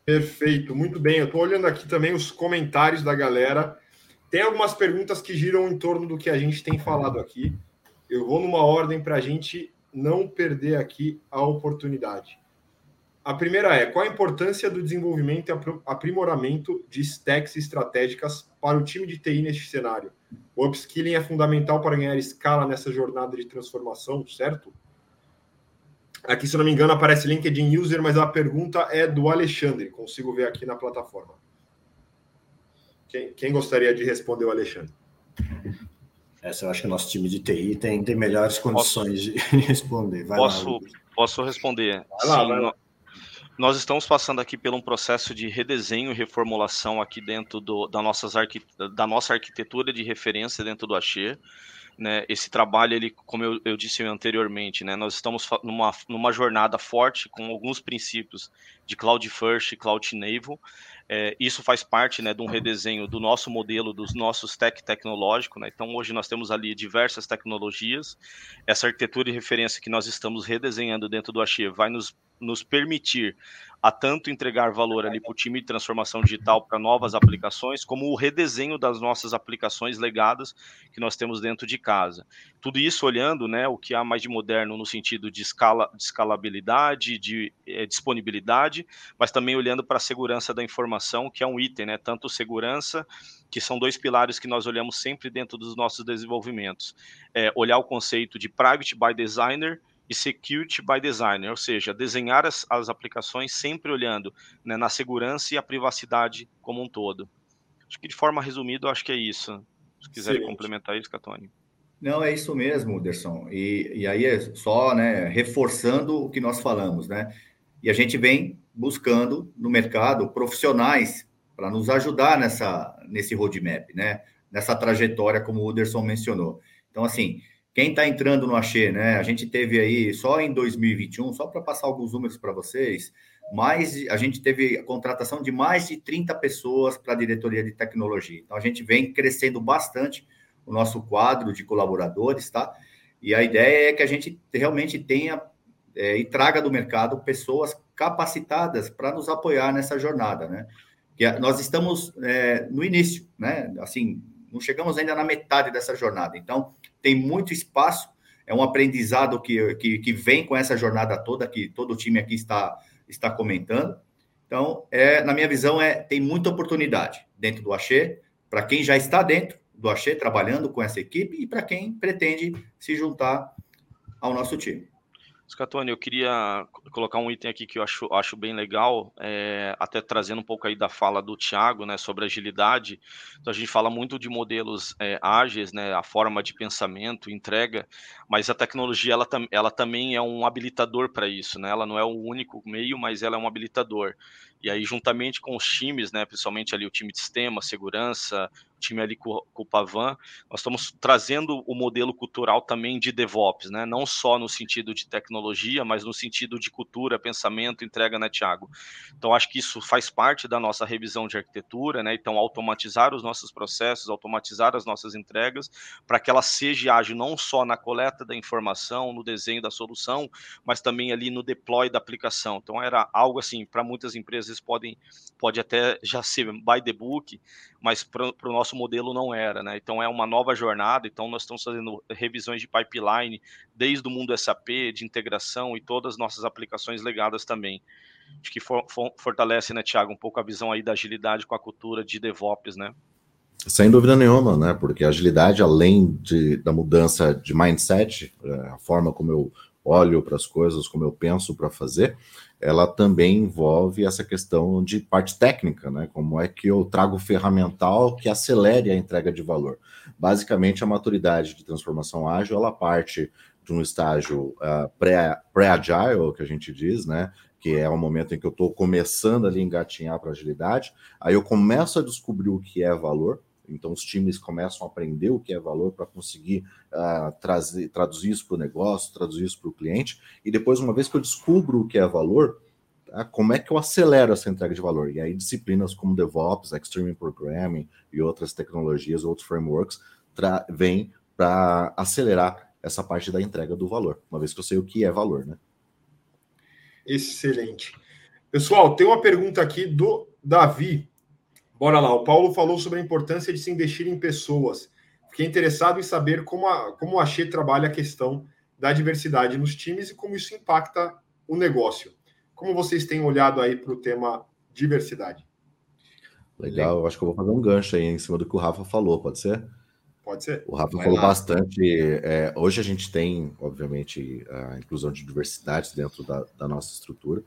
S1: Perfeito, muito bem. Eu estou olhando aqui também os comentários da galera. Tem algumas perguntas que giram em torno do que a gente tem falado aqui eu vou numa ordem para a gente não perder aqui a oportunidade. A primeira é: qual a importância do desenvolvimento e aprimoramento de stacks estratégicas para o time de TI neste cenário? O upskilling é fundamental para ganhar escala nessa jornada de transformação, certo? Aqui, se não me engano, aparece LinkedIn User, mas a pergunta é do Alexandre. Consigo ver aqui na plataforma. Quem, quem gostaria de responder o Alexandre?
S3: Essa eu acho que o nosso time de TI tem, tem melhores condições posso, <laughs> de responder.
S2: Vai posso, lá, posso responder? Vai lá, Sim, vai lá. Nós estamos passando aqui por um processo de redesenho e reformulação aqui dentro do, da, nossas da nossa arquitetura de referência dentro do Axê. Né, esse trabalho, ele, como eu, eu, disse anteriormente, né, nós estamos numa, numa jornada forte com alguns princípios de Cloud First e Cloud Native, é, isso faz parte né, de um redesenho do nosso modelo, dos nossos tech tecnológico. Né? Então, hoje nós temos ali diversas tecnologias. Essa arquitetura de referência que nós estamos redesenhando dentro do Axie vai nos, nos permitir a tanto entregar valor ali para o time de transformação digital para novas aplicações, como o redesenho das nossas aplicações legadas que nós temos dentro de casa. Tudo isso olhando né, o que há mais de moderno no sentido de, escala, de escalabilidade, de é, disponibilidade, mas também olhando para a segurança da informação, que é um item, né, tanto segurança, que são dois pilares que nós olhamos sempre dentro dos nossos desenvolvimentos. É, olhar o conceito de private by designer e Security by Designer, ou seja, desenhar as, as aplicações sempre olhando né, na segurança e a privacidade como um todo. Acho que de forma resumida, acho que é isso. Se quiserem complementar isso, Catone.
S4: Não, é isso mesmo, Derson. E, e aí é só né, reforçando o que nós falamos, né? E a gente vem buscando no mercado profissionais para nos ajudar nessa, nesse roadmap, né? Nessa trajetória, como o Uderson mencionou. Então, assim, quem está entrando no Axê, né? A gente teve aí só em 2021, só para passar alguns números para vocês, mais a gente teve a contratação de mais de 30 pessoas para a diretoria de tecnologia. Então a gente vem crescendo bastante o nosso quadro de colaboradores, tá? E a ideia é que a gente realmente tenha é, e traga do mercado pessoas capacitadas para nos apoiar nessa jornada, né? Que nós estamos é, no início, né? Assim, não chegamos ainda na metade dessa jornada. Então, tem muito espaço é um aprendizado que, que, que vem com essa jornada toda, que todo o time aqui está, está comentando. Então, é, na minha visão, é, tem muita oportunidade dentro do Axê, para quem já está dentro do Axê, trabalhando com essa equipe, e para quem pretende se juntar ao nosso time.
S2: Scatone, eu queria colocar um item aqui que eu acho, acho bem legal, é, até trazendo um pouco aí da fala do Thiago, né, sobre agilidade. Então, a gente fala muito de modelos é, ágeis, né, a forma de pensamento, entrega, mas a tecnologia, ela, ela também é um habilitador para isso, né, ela não é o único meio, mas ela é um habilitador. E aí, juntamente com os times, né, principalmente ali o time de sistema, segurança, o time ali com, com o Pavan, nós estamos trazendo o modelo cultural também de DevOps, né? Não só no sentido de tecnologia, mas no sentido de cultura, pensamento, entrega, né, Tiago? Então, acho que isso faz parte da nossa revisão de arquitetura, né? Então, automatizar os nossos processos, automatizar as nossas entregas, para que ela seja ágil não só na coleta da informação, no desenho da solução, mas também ali no deploy da aplicação. Então, era algo assim, para muitas empresas vezes podem pode até já ser by the book, mas para o nosso modelo não era, né? Então é uma nova jornada. Então nós estamos fazendo revisões de pipeline desde o mundo SAP, de integração e todas as nossas aplicações legadas também. Acho que for, for, fortalece, né, Thiago, um pouco a visão aí da agilidade com a cultura de DevOps, né?
S5: Sem dúvida nenhuma, né? Porque a agilidade, além de, da mudança de mindset, é, a forma como eu olho para as coisas, como eu penso para fazer, ela também envolve essa questão de parte técnica, né? Como é que eu trago ferramental que acelere a entrega de valor. Basicamente, a maturidade de transformação ágil, ela parte de um estágio uh, pré-agile, que a gente diz, né? Que é o momento em que eu estou começando ali a engatinhar para agilidade. Aí eu começo a descobrir o que é valor, então, os times começam a aprender o que é valor para conseguir uh, trazer, traduzir isso para o negócio, traduzir isso para o cliente. E depois, uma vez que eu descubro o que é valor, tá, como é que eu acelero essa entrega de valor? E aí, disciplinas como DevOps, Extreme Programming e outras tecnologias, outros frameworks, vêm para acelerar essa parte da entrega do valor, uma vez que eu sei o que é valor, né?
S1: Excelente. Pessoal, tem uma pergunta aqui do Davi. Bora lá, o Paulo falou sobre a importância de se investir em pessoas. Fiquei interessado em saber como a, como a Xê trabalha a questão da diversidade nos times e como isso impacta o negócio. Como vocês têm olhado aí para o tema diversidade?
S5: Legal, eu acho que eu vou fazer um gancho aí em cima do que o Rafa falou, pode ser?
S1: Pode ser.
S5: O Rafa Vai falou lá. bastante. É, hoje a gente tem, obviamente, a inclusão de diversidade dentro da, da nossa estrutura,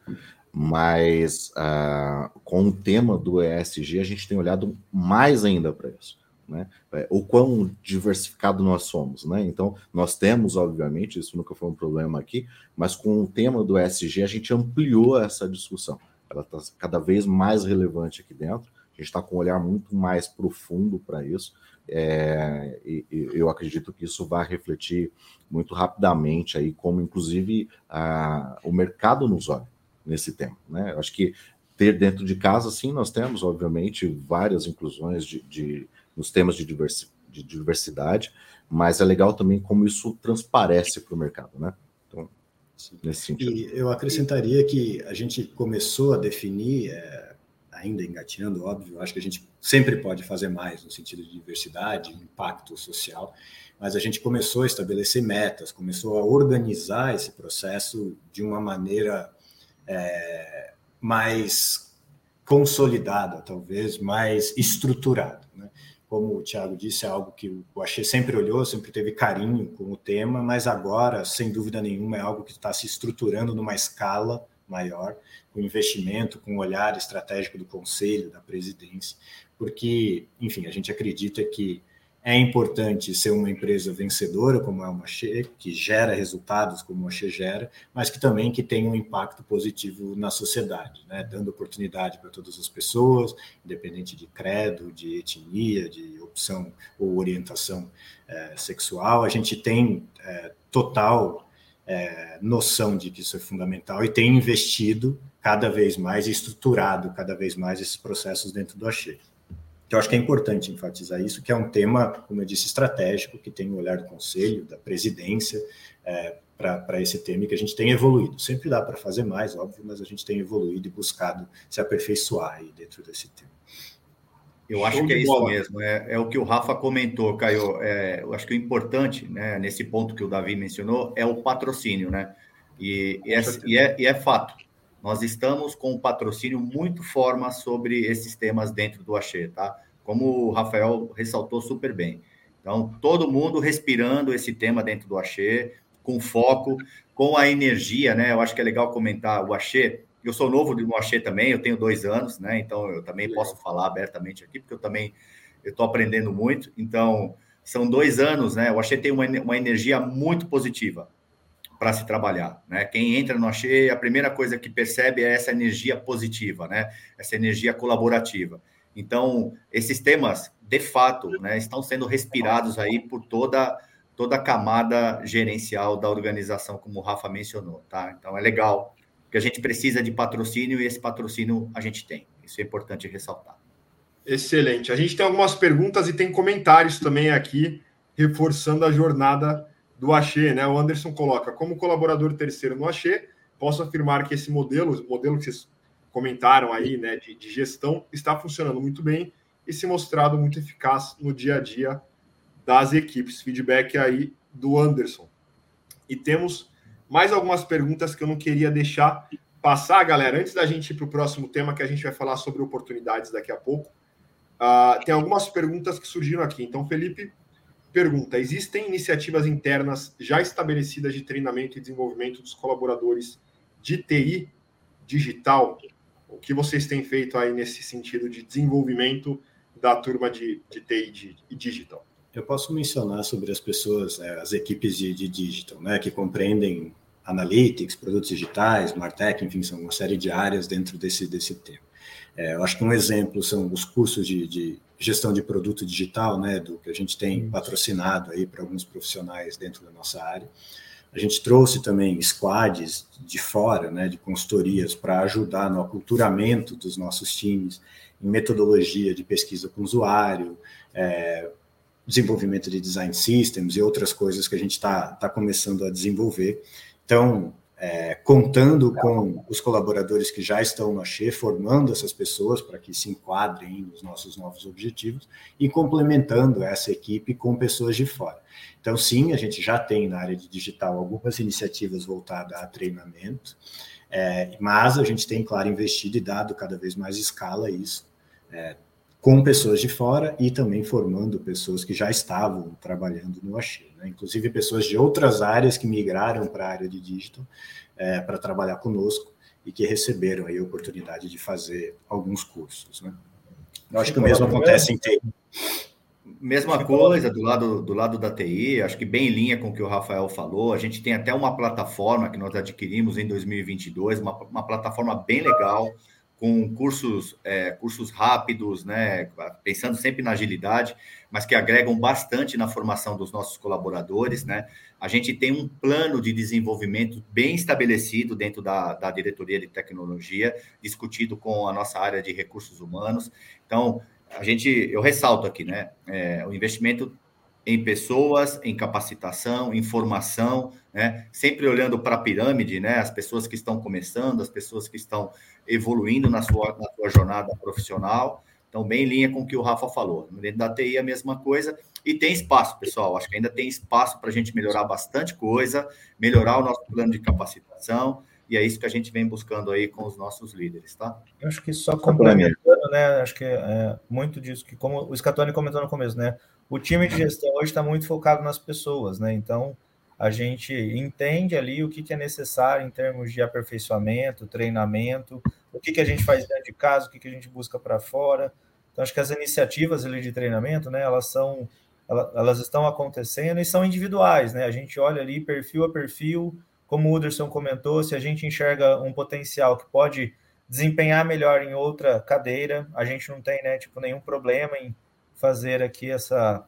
S5: mas uh, com o tema do ESG a gente tem olhado mais ainda para isso. Né? É, o quão diversificado nós somos, né? Então, nós temos, obviamente, isso nunca foi um problema aqui, mas com o tema do ESG a gente ampliou essa discussão. Ela está cada vez mais relevante aqui dentro. A gente está com um olhar muito mais profundo para isso. É, e, e, eu acredito que isso vai refletir muito rapidamente aí, como inclusive a, o mercado nos olha nesse tema. Né? Eu acho que ter dentro de casa, sim, nós temos, obviamente, várias inclusões de, de nos temas de, diversi, de diversidade, mas é legal também como isso transparece para o mercado, né? Então,
S3: nesse sentido. E eu acrescentaria que a gente começou a definir, é, ainda engateando, óbvio, acho que a gente sempre pode fazer mais no sentido de diversidade, impacto social, mas a gente começou a estabelecer metas, começou a organizar esse processo de uma maneira é, mais consolidada, talvez, mais estruturada. Né? Como o Tiago disse, é algo que o Axê sempre olhou, sempre teve carinho com o tema, mas agora, sem dúvida nenhuma, é algo que está se estruturando numa escala maior, com investimento, com o olhar estratégico do Conselho, da presidência, porque, enfim, a gente acredita que é importante ser uma empresa vencedora, como é uma Xê, que gera resultados como a Xê gera, mas que também que tem um impacto positivo na sociedade, né? dando oportunidade para todas as pessoas, independente de credo, de etnia, de opção ou orientação é, sexual. A gente tem é, total é, noção de que isso é fundamental e tem investido cada vez mais, estruturado cada vez mais esses processos dentro do Axê. Então, acho que é importante enfatizar isso, que é um tema, como eu disse, estratégico, que tem o olhar do Conselho, da presidência, é, para esse tema e que a gente tem evoluído. Sempre dá para fazer mais, óbvio, mas a gente tem evoluído e buscado se aperfeiçoar aí dentro desse tema.
S4: Eu acho que é isso mesmo, é, é, o que o Rafa comentou, Caio. É, eu acho que o importante, né, nesse ponto que o Davi mencionou, é o patrocínio, né? E, e, é, e, é, e é fato. Nós estamos com um patrocínio muito forma sobre esses temas dentro do Axê, tá? Como o Rafael ressaltou super bem. Então, todo mundo respirando esse tema dentro do Axê, com foco, com a energia, né? Eu acho que é legal comentar o Axê. Eu sou novo no Axê também, eu tenho dois anos, né? Então, eu também posso falar abertamente aqui, porque eu também estou aprendendo muito. Então, são dois anos, né? O Axê tem uma, uma energia muito positiva para se trabalhar, né? Quem entra no Axê, a primeira coisa que percebe é essa energia positiva, né? Essa energia colaborativa. Então, esses temas, de fato, né, estão sendo respirados aí por toda toda a camada gerencial da organização, como o Rafa mencionou, tá? Então, é legal, que a gente precisa de patrocínio e esse patrocínio a gente tem. Isso é importante ressaltar.
S1: Excelente. A gente tem algumas perguntas e tem comentários também aqui, reforçando a jornada do Axê, né? O Anderson coloca, como colaborador terceiro no Axê, posso afirmar que esse modelo, o modelo que vocês comentaram aí, né, de, de gestão, está funcionando muito bem e se mostrado muito eficaz no dia a dia das equipes. Feedback aí do Anderson. E temos mais algumas perguntas que eu não queria deixar passar, galera. Antes da gente ir para o próximo tema, que a gente vai falar sobre oportunidades daqui a pouco, uh, tem algumas perguntas que surgiram aqui. Então, Felipe Pergunta: existem iniciativas internas já estabelecidas de treinamento e desenvolvimento dos colaboradores de TI digital? O que vocês têm feito aí nesse sentido de desenvolvimento da turma de, de TI e digital?
S3: Eu posso mencionar sobre as pessoas, é, as equipes de, de digital, né, que compreendem analytics, produtos digitais, martech, enfim, são uma série de áreas dentro desse, desse tema. É, eu acho que um exemplo são os cursos de, de gestão de produto digital, né, do que a gente tem patrocinado aí para alguns profissionais dentro da nossa área. A gente trouxe também squads de fora, né, de consultorias, para ajudar no aculturamento dos nossos times, em metodologia de pesquisa com usuário, é, desenvolvimento de design systems e outras coisas que a gente está tá começando a desenvolver. Então, é, contando com os colaboradores que já estão no Axê, formando essas pessoas para que se enquadrem nos nossos novos objetivos e complementando essa equipe com pessoas de fora. Então, sim, a gente já tem na área de digital algumas iniciativas voltadas a treinamento, é, mas a gente tem, claro, investido e dado cada vez mais escala isso. É, com pessoas de fora e também formando pessoas que já estavam trabalhando no Axê, né? inclusive pessoas de outras áreas que migraram para a área de digital é, para trabalhar conosco e que receberam aí a oportunidade de fazer alguns cursos. Né? Eu acho que o mesmo acontece em TI.
S4: Mesma coisa do lado, do lado da TI, acho que bem em linha com o que o Rafael falou. A gente tem até uma plataforma que nós adquirimos em 2022, uma, uma plataforma bem legal, com cursos, é, cursos rápidos, né, pensando sempre na agilidade, mas que agregam bastante na formação dos nossos colaboradores. Né? A gente tem um plano de desenvolvimento bem estabelecido dentro da, da diretoria de tecnologia, discutido com a nossa área de recursos humanos. Então, a gente, eu ressalto aqui, né, é, o investimento em pessoas, em capacitação, em formação, né? Sempre olhando para a pirâmide, né? As pessoas que estão começando, as pessoas que estão evoluindo na sua, na sua jornada profissional. Então, bem em linha com o que o Rafa falou. Dentro da TI, a mesma coisa. E tem espaço, pessoal. Acho que ainda tem espaço para a gente melhorar bastante coisa, melhorar o nosso plano de capacitação. E é isso que a gente vem buscando aí com os nossos líderes, tá?
S6: Eu acho que só complementando, né? Acho que é muito disso que, como o Scatone comentou no começo, né? O time de gestão hoje está muito focado nas pessoas, né? Então, a gente entende ali o que, que é necessário em termos de aperfeiçoamento, treinamento, o que, que a gente faz dentro de casa, o que, que a gente busca para fora. Então, acho que as iniciativas ali de treinamento, né, elas são, elas estão acontecendo e são individuais, né? A gente olha ali perfil a perfil, como o Uderson comentou, se a gente enxerga um potencial que pode desempenhar melhor em outra cadeira, a gente não tem, né, tipo, nenhum problema em fazer aqui essa,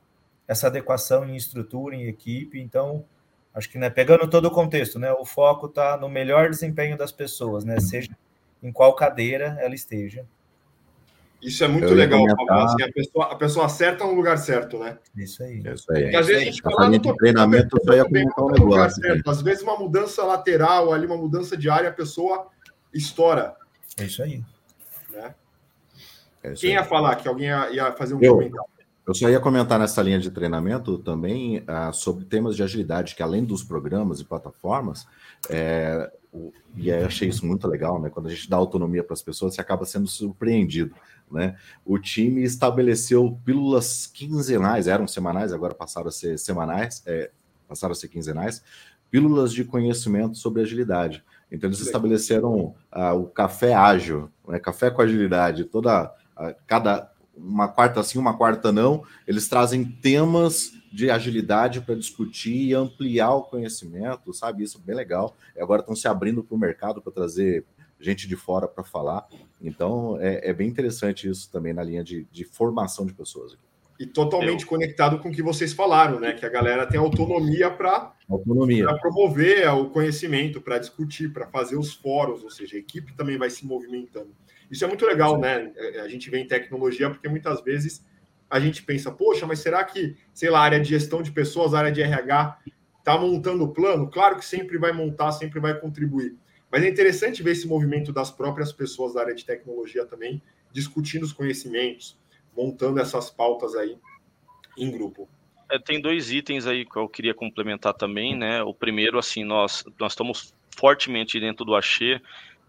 S6: essa adequação em estrutura, em equipe. Então, acho que, né, pegando todo o contexto, né, o foco está no melhor desempenho das pessoas, né, seja em qual cadeira ela esteja.
S1: Isso é muito Eu legal, assim, a, pessoa, a pessoa acerta no lugar certo, né?
S6: Isso aí.
S5: Isso aí.
S1: Porque às vezes a gente fala,
S5: no treinamento, isso aí é um negócio.
S1: Certo. Às vezes uma mudança lateral, ali uma mudança de área, a pessoa estoura.
S6: É isso aí.
S1: Né? É Quem ia falar que alguém ia, ia fazer um
S5: eu, comentário? Eu só ia comentar nessa linha de treinamento também uh, sobre temas de agilidade, que além dos programas e plataformas, é, o, e eu achei isso muito legal, né? Quando a gente dá autonomia para as pessoas, você acaba sendo surpreendido. Né? O time estabeleceu pílulas quinzenais, eram semanais, agora passaram a ser semanais, é, passaram a ser quinzenais, pílulas de conhecimento sobre agilidade. Então eles estabeleceram uh, o café ágil, né? café com agilidade, toda cada uma quarta sim, uma quarta não, eles trazem temas de agilidade para discutir e ampliar o conhecimento, sabe? Isso é bem legal. E agora estão se abrindo para o mercado para trazer gente de fora para falar. Então é, é, bem interessante isso também na linha de, de formação de pessoas.
S1: E totalmente Eu... conectado com o que vocês falaram, né? Que a galera tem autonomia para autonomia. promover o conhecimento, para discutir, para fazer os fóruns, ou seja, a equipe também vai se movimentando. Isso é muito legal, né? É, a gente vê em tecnologia, porque muitas vezes a gente pensa, poxa, mas será que, sei lá, a área de gestão de pessoas, a área de RH, está montando o plano? Claro que sempre vai montar, sempre vai contribuir. Mas é interessante ver esse movimento das próprias pessoas da área de tecnologia também, discutindo os conhecimentos, montando essas pautas aí em grupo.
S2: É, tem dois itens aí que eu queria complementar também, né? O primeiro, assim, nós, nós estamos fortemente dentro do Axê,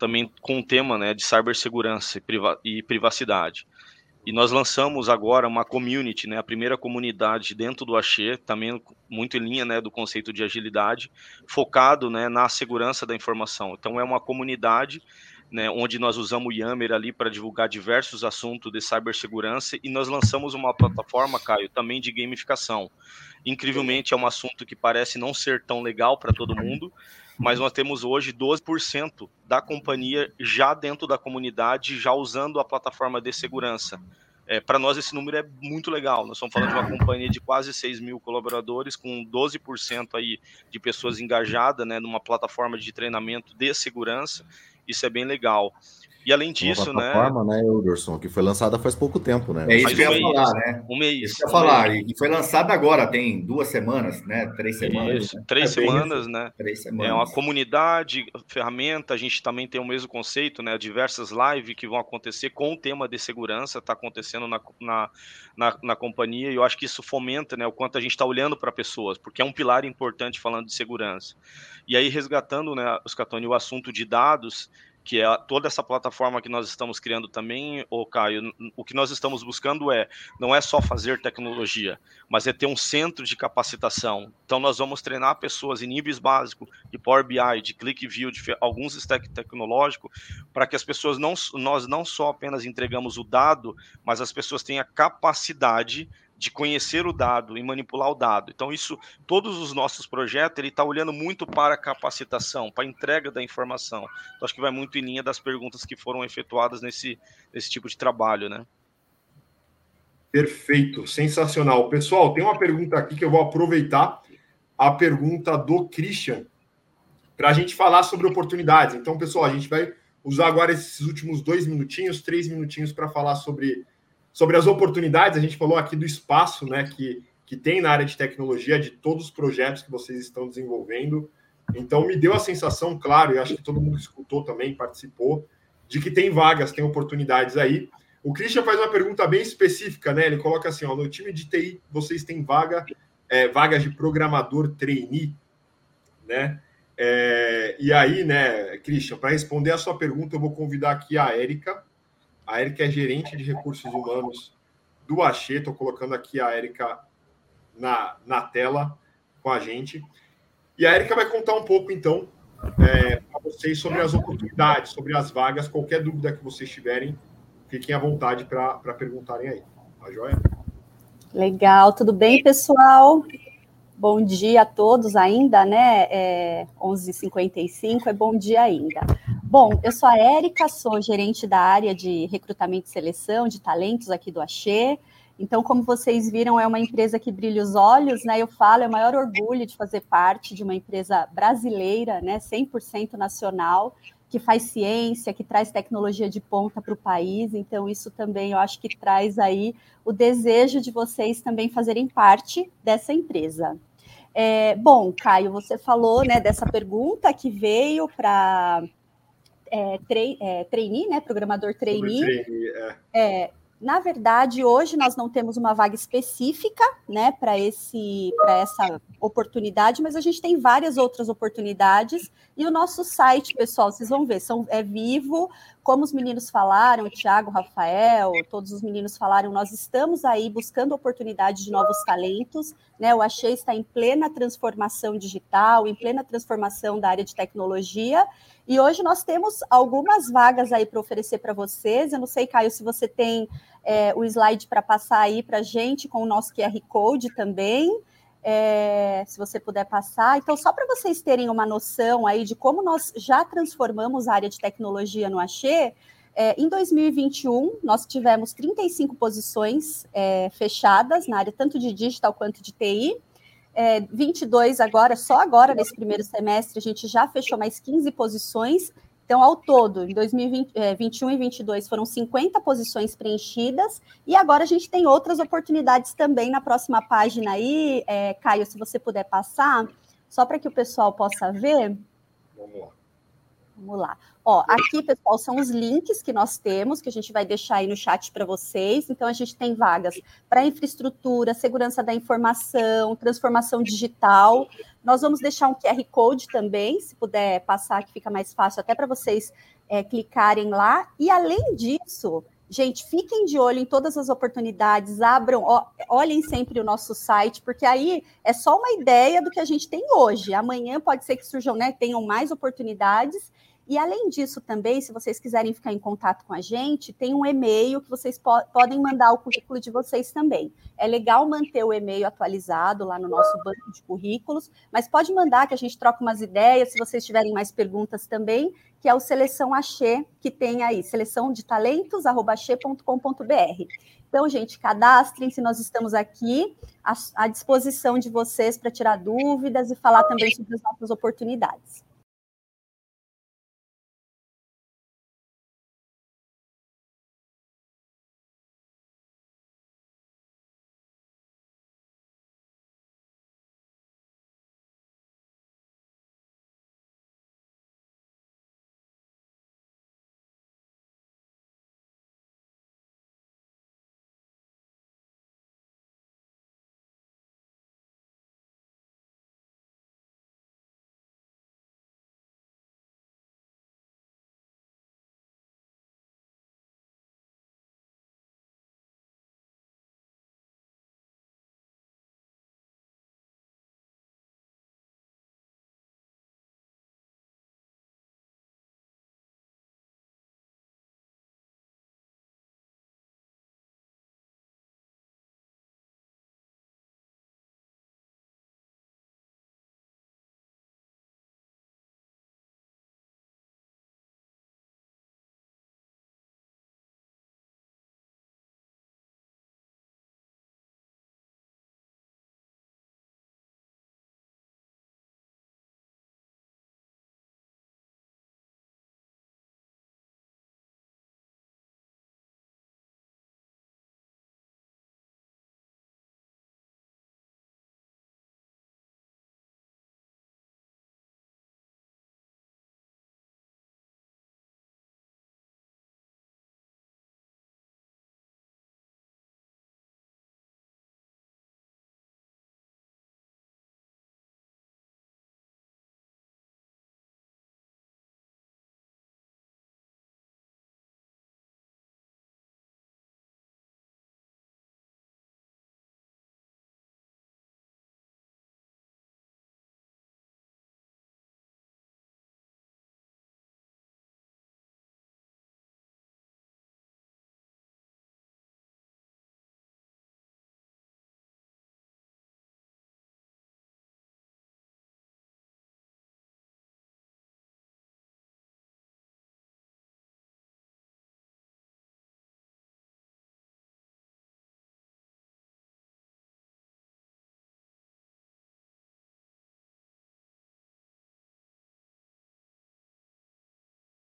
S2: também com o tema né, de cibersegurança e, priva privacidade. E nós lançamos agora uma community, né, a primeira comunidade dentro do Axê, também muito em linha né, do conceito de agilidade, focado né, na segurança da informação. Então, é uma comunidade né, onde nós usamos o Yammer ali para divulgar diversos assuntos de cibersegurança e nós lançamos uma plataforma, Caio, também de gamificação. Incrivelmente, é um assunto que parece não ser tão legal para todo mundo, mas nós temos hoje 12% da companhia já dentro da comunidade, já usando a plataforma de segurança. É, para nós esse número é muito legal. Nós estamos falando de uma companhia de quase 6 mil colaboradores, com 12% aí de pessoas engajadas né, numa plataforma de treinamento de segurança. Isso é bem legal. E além disso,
S5: Uma plataforma, né? né, Wilderson, que foi lançada faz pouco tempo, né?
S4: É isso que eu ia falar, né?
S2: Um mês.
S4: Isso que eu ia falar. E foi lançada agora, tem duas semanas, né? Três semanas. Isso,
S2: né? Três
S4: é
S2: semanas, né? Três semanas. É uma comunidade, ferramenta, a gente também tem o mesmo conceito, né? Diversas lives que vão acontecer com o tema de segurança, está acontecendo na, na, na, na, companhia, e eu acho que isso fomenta né, o quanto a gente está olhando para pessoas, porque é um pilar importante falando de segurança. E aí, resgatando, né, os Catoni, o assunto de dados que é toda essa plataforma que nós estamos criando também, o Caio, o que nós estamos buscando é não é só fazer tecnologia, mas é ter um centro de capacitação. Então nós vamos treinar pessoas em níveis básicos de Power BI, de ClickView, de alguns stack tecnológico, para que as pessoas não nós não só apenas entregamos o dado, mas as pessoas tenham a capacidade de conhecer o dado e manipular o dado. Então, isso, todos os nossos projetos, ele está olhando muito para a capacitação, para a entrega da informação. Então, acho que vai muito em linha das perguntas que foram efetuadas nesse, nesse tipo de trabalho, né?
S1: Perfeito, sensacional. Pessoal, tem uma pergunta aqui que eu vou aproveitar, a pergunta do Christian, para a gente falar sobre oportunidades. Então, pessoal, a gente vai usar agora esses últimos dois minutinhos, três minutinhos para falar sobre sobre as oportunidades, a gente falou aqui do espaço né, que, que tem na área de tecnologia, de todos os projetos que vocês estão desenvolvendo. Então, me deu a sensação, claro, e acho que todo mundo escutou também, participou, de que tem vagas, tem oportunidades aí. O Christian faz uma pergunta bem específica, né? Ele coloca assim: ó, no time de TI, vocês têm vaga, é, vagas de programador trainee, né? É, e aí, né, Christian, para responder a sua pergunta, eu vou convidar aqui a Érica, a Érica é gerente de recursos humanos do Axê. Estou colocando aqui a Érica na, na tela com a gente. E a Érica vai contar um pouco, então, é, para vocês sobre as oportunidades, sobre as vagas. Qualquer dúvida que vocês tiverem, fiquem à vontade para perguntarem aí. Tá joia?
S7: Legal, tudo bem, pessoal? Bom dia a todos ainda, né? É 11h55, é bom dia ainda. Bom, eu sou a Érica, sou gerente da área de recrutamento e seleção de talentos aqui do Axê. Então, como vocês viram, é uma empresa que brilha os olhos, né? Eu falo, é o maior orgulho de fazer parte de uma empresa brasileira, né? 100% nacional, que faz ciência, que traz tecnologia de ponta para o país. Então, isso também eu acho que traz aí o desejo de vocês também fazerem parte dessa empresa. É, bom, Caio, você falou né, dessa pergunta que veio para é, é, trainee, né? Programador trainee. é. é. na verdade, hoje nós não temos uma vaga específica, né, para esse para essa oportunidade, mas a gente tem várias outras oportunidades e o nosso site, pessoal, vocês vão ver, são, é vivo, como os meninos falaram, o Thiago, o Rafael, todos os meninos falaram, nós estamos aí buscando oportunidade de novos talentos, né? O Achei está em plena transformação digital, em plena transformação da área de tecnologia, e hoje nós temos algumas vagas aí para oferecer para vocês. Eu não sei, Caio, se você tem é, o slide para passar aí para a gente com o nosso QR Code também. É, se você puder passar. Então, só para vocês terem uma noção aí de como nós já transformamos a área de tecnologia no Axê, é, em 2021, nós tivemos 35 posições é, fechadas na área tanto de digital quanto de TI. É, 22 agora, só agora nesse primeiro semestre, a gente já fechou mais 15 posições então, ao todo, em 2021 é, e 2022 foram 50 posições preenchidas, e agora a gente tem outras oportunidades também na próxima página aí. É, Caio, se você puder passar, só para que o pessoal possa ver. Vamos lá. Vamos lá. Ó, aqui, pessoal, são os links que nós temos, que a gente vai deixar aí no chat para vocês. Então, a gente tem vagas para infraestrutura, segurança da informação, transformação digital. Nós vamos deixar um QR Code também, se puder passar, que fica mais fácil até para vocês é, clicarem lá. E, além disso, gente, fiquem de olho em todas as oportunidades, abram, ó, olhem sempre o nosso site, porque aí é só uma ideia do que a gente tem hoje. Amanhã pode ser que surjam, né, tenham mais oportunidades. E além disso, também, se vocês quiserem ficar em contato com a gente, tem um e-mail que vocês po podem mandar o currículo de vocês também. É legal manter o e-mail atualizado lá no nosso banco de currículos, mas pode mandar que a gente troca umas ideias, se vocês tiverem mais perguntas também, que é o Seleção Axê, que tem aí, seleção de talentos, Então, gente, cadastrem-se, nós estamos aqui à, à disposição de vocês para tirar dúvidas e falar também sobre as nossas oportunidades.